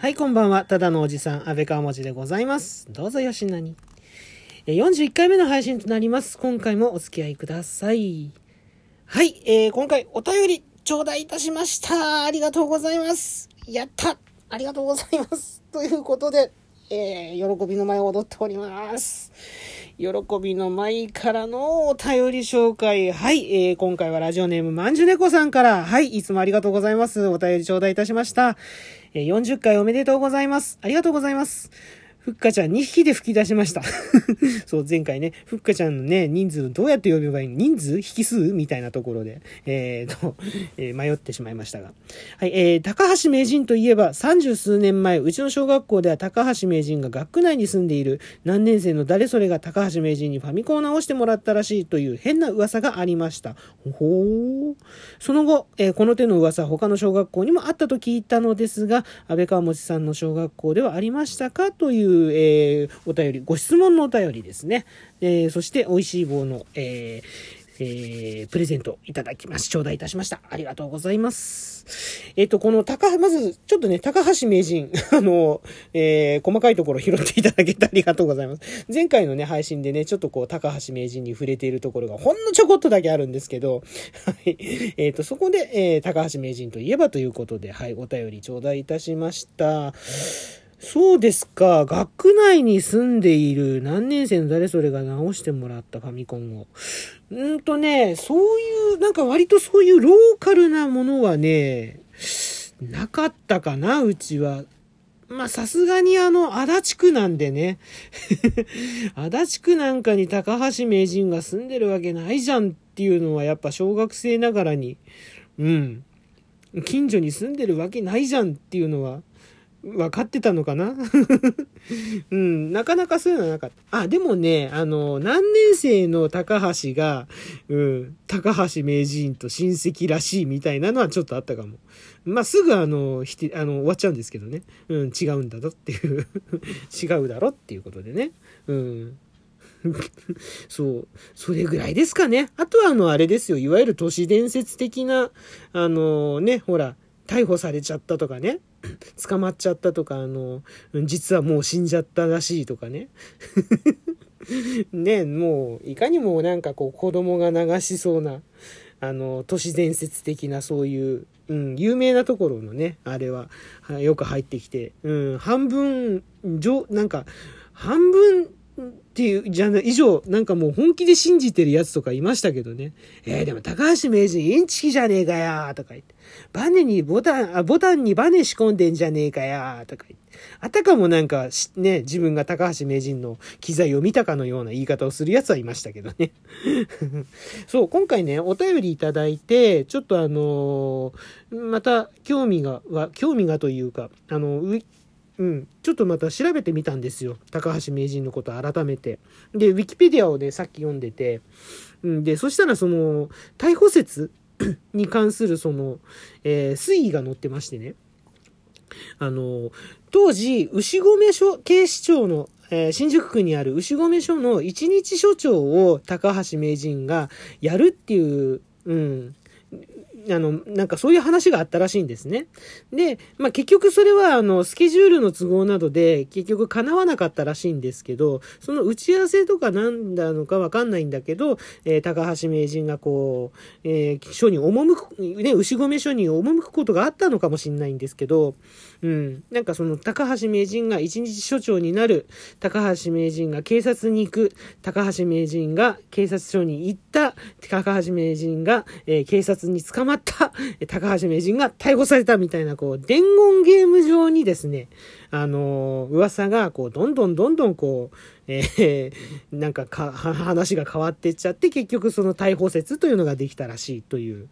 はい、こんばんは。ただのおじさん、安倍川文字でございます。どうぞよしなに。え41回目の配信となります。今回もお付き合いください。はい、えー、今回お便り頂戴いたしました。ありがとうございます。やったありがとうございます。ということで、えー、喜びの舞を踊っております。喜びの舞からのお便り紹介。はい、えー、今回はラジオネームまんじゅねこさんから、はい、いつもありがとうございます。お便り頂戴いたしました。えー40回おめでとうございます。ありがとうございます。ふっかちゃん2匹で吹き出しました。そう、前回ね、ふっかちゃんのね、人数どうやって呼べばいいの？人数引数みたいなところで、えーと、えー迷ってしまいましたが。はい、えー、高橋名人といえば、30数年前、うちの小学校では高橋名人が学区内に住んでいる何年生の誰それが高橋名人にファミコンを直してもらったらしいという変な噂がありました。ほほー。その後、えーこの手の噂、他の小学校にもあったと聞いたのですが、安倍川もちさんの小学校ではありましたか？という、えーお便り、ご質問のお便りですね。えーそして、美味しい棒の、えーえープレゼントいただきます。頂戴いたしました。ありがとうございます。えっ、と、この高、まず、ちょっとね、高橋名人、あの、えー細かいところ拾っていただけてありがとうございます。前回のね、配信でね、ちょっとこう、高橋名人に触れているところが、ほんのちょこっとだけあるんですけど、はい。えっ、と、そこで、えー高橋名人といえばということで、はい、お便り頂戴いたしました。そうですか。学内に住んでいる何年生の誰それが直してもらったファミコンを。うんとね、そういう、なんか割とそういうローカルなものはね、なかったかな、うちは。ま、さすがにあの、足立区なんでね。足立区なんかに高橋名人が住んでるわけないじゃんっていうのはやっぱ小学生ながらに、うん。近所に住んでるわけないじゃんっていうのは、分かってたのかな？うん、なかなかそういうのはなかった。あ、でもね、あの、何年生の高橋が、うん、高橋名人と親戚らしいみたいなのはちょっとあったかも。まあ、すぐあの、ひて、あの、終わっちゃうんですけどね。うん、違うんだぞっていう。違うだろっていうことでね。うん。そう。それぐらいですかね。あとはあの、あれですよ。いわゆる都市伝説的な、あのね、ほら、逮捕されちゃったとかね。捕まっちゃったとか、あの、実はもう死んじゃったらしいとかね。ね、もう、いかにもなんかこう、子供が流しそうな、あの、都市伝説的なそういう、うん、有名なところのね、あれは、よく入ってきて、うん、半分、上、なんか、半分っていう、じゃな、以上、なんかもう本気で信じてるやつとかいましたけどね。えー、でも高橋名人インチキじゃねえかよとか言って。バネにボタン、あ、ボタンにバネ仕込んでんじゃねえかよとか言って。あたかもなんか、ね、自分が高橋名人の機材を見たかのような言い方をするやつはいましたけどね。そう、今回ね、お便りいただいて、ちょっとあのーまた興味が、興味がというか、あの、うん、ちょっとまた調べてみたんですよ。高橋名人のこと改めて。で、ウィキペディアをね、さっき読んでて、うん、で、そしたらその、逮捕説 に関するその、えー推移が載ってましてね。あの、当時、牛込署、警視庁の、えー新宿区にある牛込署の一日署長を高橋名人がやるっていう、うん、あの、なんかそういう話があったらしいんですね。で、まあ結局それはあの、スケジュールの都合などで結局叶わなかったらしいんですけど、その打ち合わせとかなんだのかわかんないんだけど、えー高橋名人がこう、えー署に赴く、ね、牛込署に赴くことがあったのかもしれないんですけど、うん。なんかその高橋名人が一日署長になる、高橋名人が警察に行く、高橋名人が警察署に行った、高橋名人が、えー警察に捕まった、えー高橋名人が逮捕されたみたいな、こう、伝言ゲーム上にですね、あのー噂が、こう、どんどんどんどんこう、えーなんかか、話が変わってっちゃって、結局その逮捕説というのができたらしいという、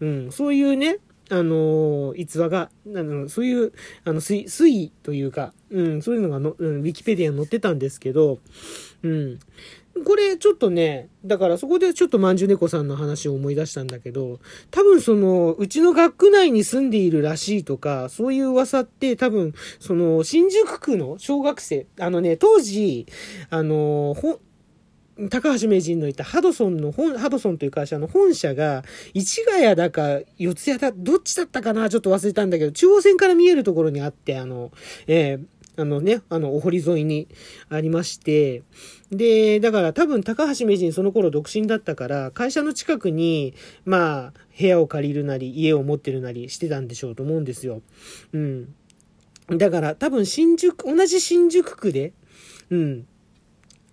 うん、そういうね、あのー逸話が、あの、そういう、あの、推推移というか、うん、そういうのがの、うん、ウィキペディアに載ってたんですけど、うん。これちょっとね、だからそこでちょっとまんじゅう猫さんの話を思い出したんだけど、多分その、うちの学区内に住んでいるらしいとか、そういう噂って多分、その、新宿区の小学生、あのね、当時、あの、ほ、高橋名人のいたハドソンの本、ハドソンという会社の本社が、市ヶ谷だか四谷だ、どっちだったかなちょっと忘れたんだけど、中央線から見えるところにあって、あの、えーあのね、あの、お堀沿いにありまして、で、だから多分高橋名人その頃独身だったから、会社の近くに、まあ、部屋を借りるなり、家を持ってるなりしてたんでしょうと思うんですよ。うん。だから多分新宿、同じ新宿区で、うん。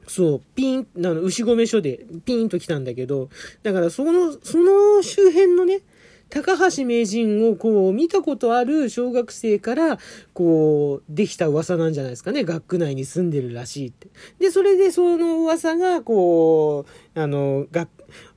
そう、ピン、あの、牛込署でピンと来たんだけど、だからその、その周辺のね、高橋名人をこう見たことある小学生からこうできた噂なんじゃないですかね。学区内に住んでるらしいって。で、それでその噂がこう、あの、学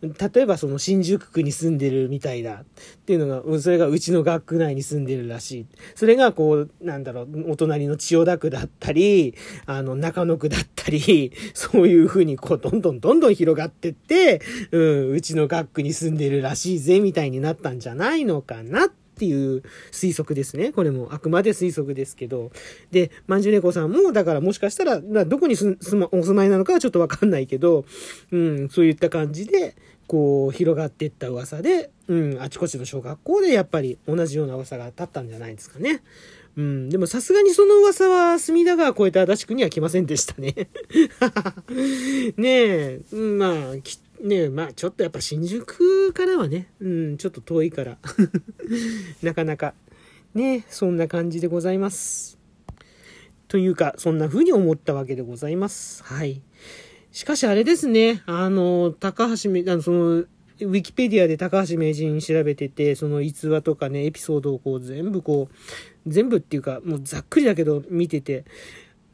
例えばその新宿区に住んでるみたいだっていうのが、それがうちの学区内に住んでるらしい。それがこう、なんだろう、お隣の千代田区だったり、あの、中野区だったり、そういうふうにこう、どんどんどんどん広がってって、うん、うちの学区に住んでるらしいぜ、みたいになったんじゃないのかなってっていう推測ですね。これもあくまで推測ですけど。で、まんじゅう猫さんも、だからもしかしたら、どこにすま、お住まいなのかはちょっとわかんないけど、うん、そういった感じで、こう、広がっていった噂で、うん、あちこちの小学校でやっぱり同じような噂が立ったんじゃないですかね。うん、でもさすがにその噂は隅田川越えて足立区には来ませんでしたね。ねえ、まあ、きねまあちょっとやっぱ新宿からはね、うん、ちょっと遠いから、なかなか、ねそんな感じでございます。というか、そんな風に思ったわけでございます。はい。しかしあれですね、あの、高橋め、あの、その、ウィキペディアで高橋名人調べてて、その逸話とかね、エピソードをこう全部こう、全部っていうか、もうざっくりだけど見てて、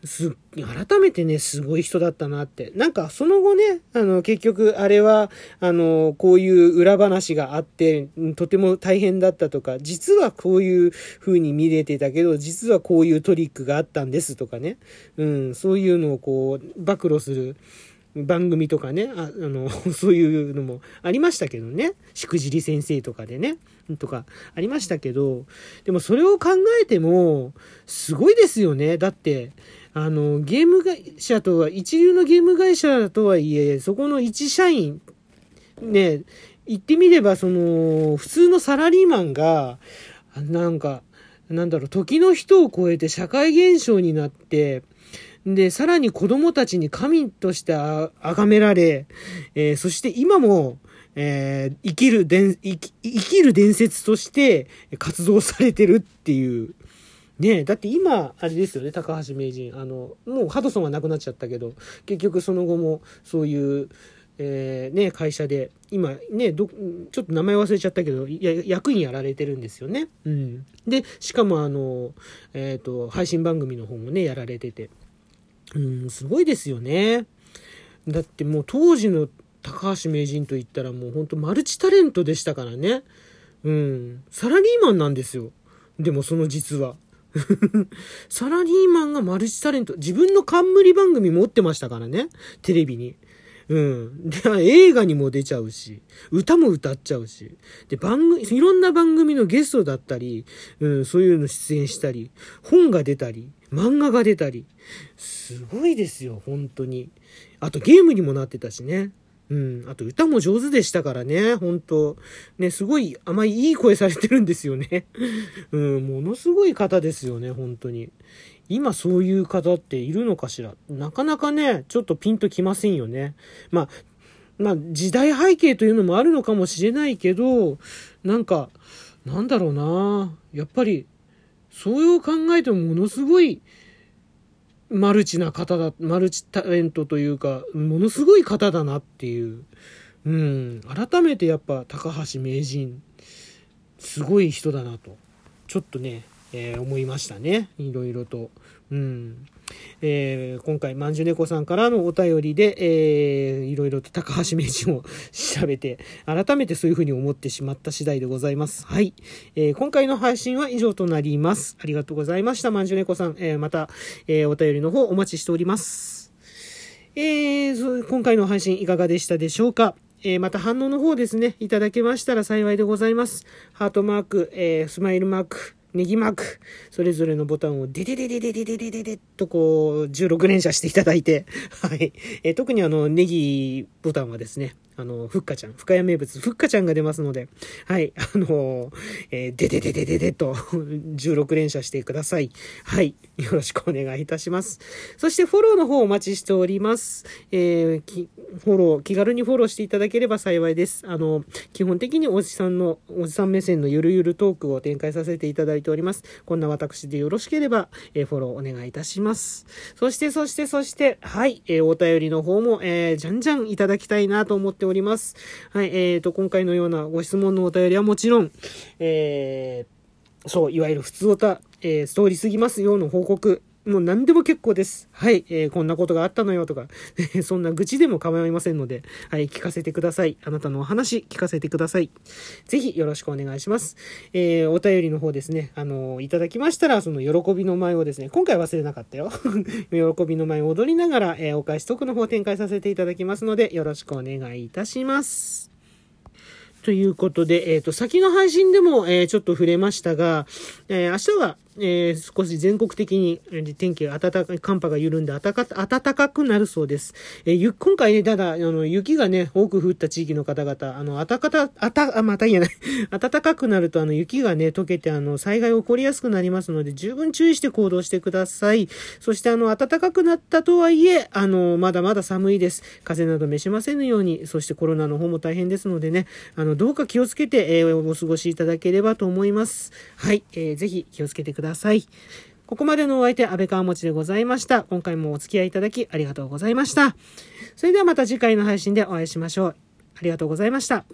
す、改めてね、すごい人だったなって。なんか、その後ね、あの、結局、あれは、あの、こういう裏話があって、とても大変だったとか、実はこういう風に見れてたけど、実はこういうトリックがあったんですとかね。うん、そういうのをこう、暴露する。番組とかね、ああの、そういうのもありましたけどね。しくじり先生とかでね。とかありましたけど、でもそれを考えても、すごいですよね。だって、あの、ゲーム会社とは、一流のゲーム会社とはいえ、そこの一社員、ね、言ってみれば、その、普通のサラリーマンが、なんか、なんだろう、時の人を超えて社会現象になって、で、さらに子供たちに神としてあがめられ、えー、そして今も、えー、生きる伝、生き、生きる伝説として活動されてるっていう。ねだって今、あれですよね、高橋名人。あの、もうハドソンは亡くなっちゃったけど、結局その後もそういう、えー、ね、会社で、今ね、ど、ちょっと名前忘れちゃったけど、や役員やられてるんですよね。うん。で、しかもあの、えっ、ー、と、配信番組の方もね、やられてて。うん、すごいですよね。だってもう当時の高橋名人といったらもうほんとマルチタレントでしたからね。うん。サラリーマンなんですよ。でもその実は。サラリーマンがマルチタレント。自分の冠番組持ってましたからね。テレビに。うん。で、映画にも出ちゃうし、歌も歌っちゃうし。で、番組、いろんな番組のゲストだったり、うん、そういうの出演したり、本が出たり、漫画が出たり。すごいですよ、本当に。あとゲームにもなってたしね。うん。あと歌も上手でしたからね、本当ね、すごい甘いいい声されてるんですよね。うん、ものすごい方ですよね、本当に。今そういう方っているのかしら？なかなかね、ちょっとピンときませんよね。まあ、まあ、時代背景というのもあるのかもしれないけど、なんか、なんだろうなやっぱり、そういう考えてもものすごい、マルチな方だ、マルチタレントというか、ものすごい方だなっていう。うん。改めてやっぱ高橋名人、すごい人だなと、ちょっとね、えー、思いましたね。いろいろと。うん。えー、今回、まんじゅ猫さんからのお便りで、えー、いろいろと高橋名人を調べて、改めてそういうふうに思ってしまった次第でございます。はい。えー、今回の配信は以上となります。ありがとうございました、まんじゅ猫さん。えー、また、えー、お便りの方お待ちしております。えー、今回の配信いかがでしたでしょうかえ、また反応の方ですね、いただけましたら幸いでございます。ハートマーク、えー、スマイルマーク、ネギマーク、それぞれのボタンをデデデデデデデデデデとこう、16連射していただいて、はい。え、特にあの、ネギボタンはですね、あの、ふっかちゃん、深谷名物、ふっかちゃんが出ますので、はい、あの、えー、ででででででと、16連射してください。はい、よろしくお願いいたします。そしてフォローの方お待ちしております。えー、フォロー、気軽にフォローしていただければ幸いです。あの、基本的におじさんの、おじさん目線のゆるゆるトークを展開させていただいております。こんな私でよろしければ、えー、フォローお願いいたします。そして、そして、そして、はい、えー、お便りの方も、えー、じゃんじゃんいただきたいなと思ってております。はい、えーと、今回のようなご質問のお便りはもちろん、えー、そう、いわゆる普通おた、えー、ストーリーすぎますよの報告、もう何でも結構です。はい。えー、こんなことがあったのよとか、そんな愚痴でも構いませんので、はい、聞かせてください。あなたのお話聞かせてください。ぜひよろしくお願いします。えー、お便りの方ですね、あのいただきましたら、その喜びの舞をですね、今回忘れなかったよ。喜びの舞を踊りながら、えー、お返しトークの方を展開させていただきますので、よろしくお願いいたします。ということで、えっ、ー、と、先の配信でも、えー、ちょっと触れましたが、えー、明日は、えー、少し全国的に天気が暖かい、寒波が緩んで暖か、暖かくなるそうです。えー、今回ね、ただ、あの、雪がね、多く降った地域の方々、あの、暖かた、あた、あ、また言えない。暖かくなると、あの、雪がね、溶けて、あの、災害起こりやすくなりますので、十分注意して行動してください。そして、あの、暖かくなったとはいえ、あの、まだまだ寒いです。風邪など召しませぬように、そしてコロナの方も大変ですのでね、あの、どうか気をつけて、えー、お過ごしいただければと思います。はい、えー、ぜひ気をつけてください。ださい。ここまでのお相手、安倍川持でございました。今回もお付き合いいただきありがとうございました。それではまた次回の配信でお会いしましょう。ありがとうございました。